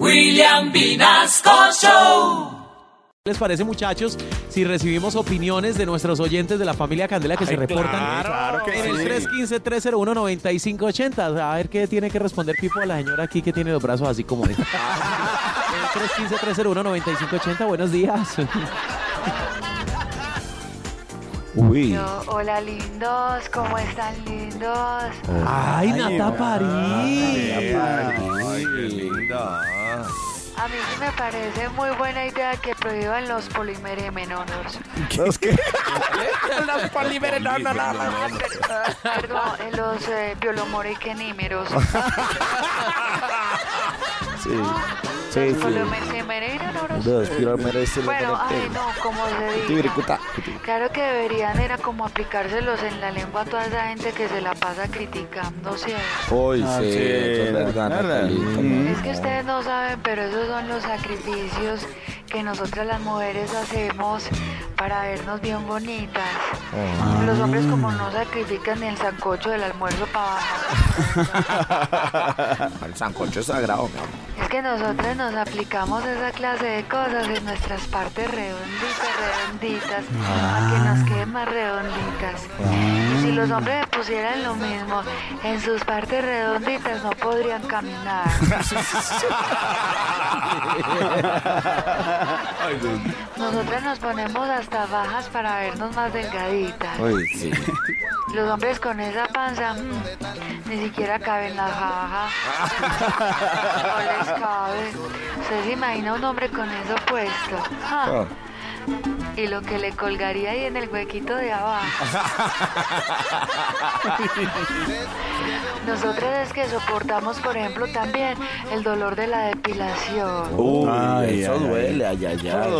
William Vinasco Show. les parece, muchachos, si recibimos opiniones de nuestros oyentes de la familia Candela que se reportan claro que en el sí. 315-301-9580? A ver qué tiene que responder Pipo a la señora aquí que tiene los brazos así como esta. el 315-301-9580, buenos días. Uy. Hola lindos, ¿cómo están lindos? Ay, Nata París. Ay, qué linda. A mí sí me parece muy buena idea que prohíban los polimeremenores. ¿Los qué? Los polímeros, no, no, no, no. Perdón, eh, los eh, biolomoriquenímeros. Sí, sí, sí. Bueno, ay no, como se diga. Claro que deberían era como aplicárselos en la lengua a toda esa gente que se la pasa criticando, ¿cierto? Uy, Ah, sí, sí, eso es verdad. Mm. Es que ustedes no saben, pero esos son los sacrificios que nosotras las mujeres hacemos para vernos bien bonitas. Los hombres como no sacrifican ni el sancocho del almuerzo para bajar. El sancocho es sagrado, mi amor. Que nosotras nos aplicamos esa clase de cosas en nuestras partes redonditas, redonditas, para que nos queden más redonditas. Y si los hombres pusieran lo mismo en sus partes redonditas, no podrían caminar. Nosotras nos ponemos hasta bajas para vernos más delgaditas. Uy, sí. Los hombres con esa panza mm, ni siquiera caben la jaja. No les cabe. ¿Usted se imagina un hombre con eso puesto? Ah. Y lo que le colgaría ahí en el huequito de abajo. Nosotros es que soportamos, por ejemplo, también el dolor de la depilación. Uy, Ay, eso ay, duele, ay, ay, ay.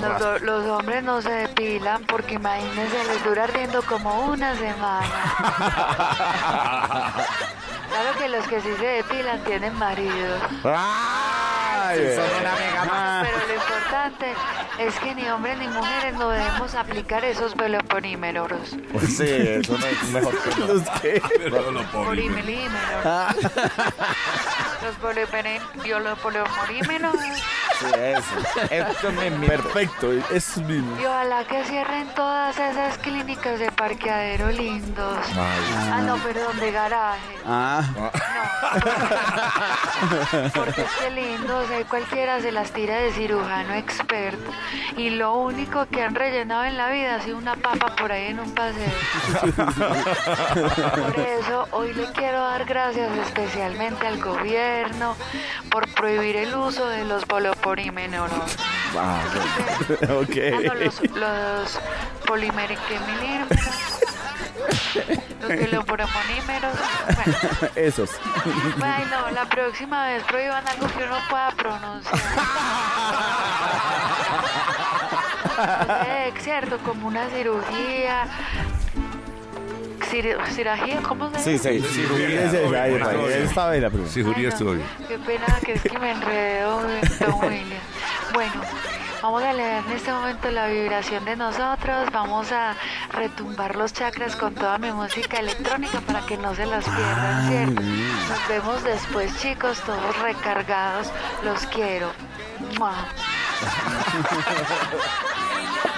Los, los hombres no se depilan porque imagínense, les dura ardiendo como una semana. Claro que los que sí se depilan tienen maridos. Son una más. Pero lo importante es que ni hombres ni mujeres no debemos aplicar esos veloponímeros. Sí, eso no es mejor que los que. Polimelímeros. Los. Sí, eso. Eso me Perfecto, es mismo. Y ojalá que cierren todas esas clínicas de parqueadero lindos. Ah, no, perdón, de garaje. Ah, No. Porque es que lindos, ahí cualquiera se las tira de cirujano experto. Y lo único que han rellenado en la vida ha sido una papa por ahí en un paseo. Por eso hoy le quiero dar gracias especialmente al gobierno por prohibir el uso de los poloporímenos. Ah, Ah, no, ok. los, los. Los veloporímeros. Bueno. Esos. Ay, no, la próxima vez prohíban algo que uno pueda pronunciar. No sé, cierto, como una cirugía. Cir- cirugía, ¿cómo se Sí, dice? sí, cirugía. Ese- ay, ay, Esta vez la primera. Cirugía Ay, no, estoy. Qué pena que es que me enredo, don William. Bueno, vamos a leer en este momento la vibración de nosotros. Vamos a retumbar los chakras con toda mi música electrónica para que no se las pierdan, ¿cierto? Nos vemos después, chicos, todos recargados. Los quiero. ¡Mua!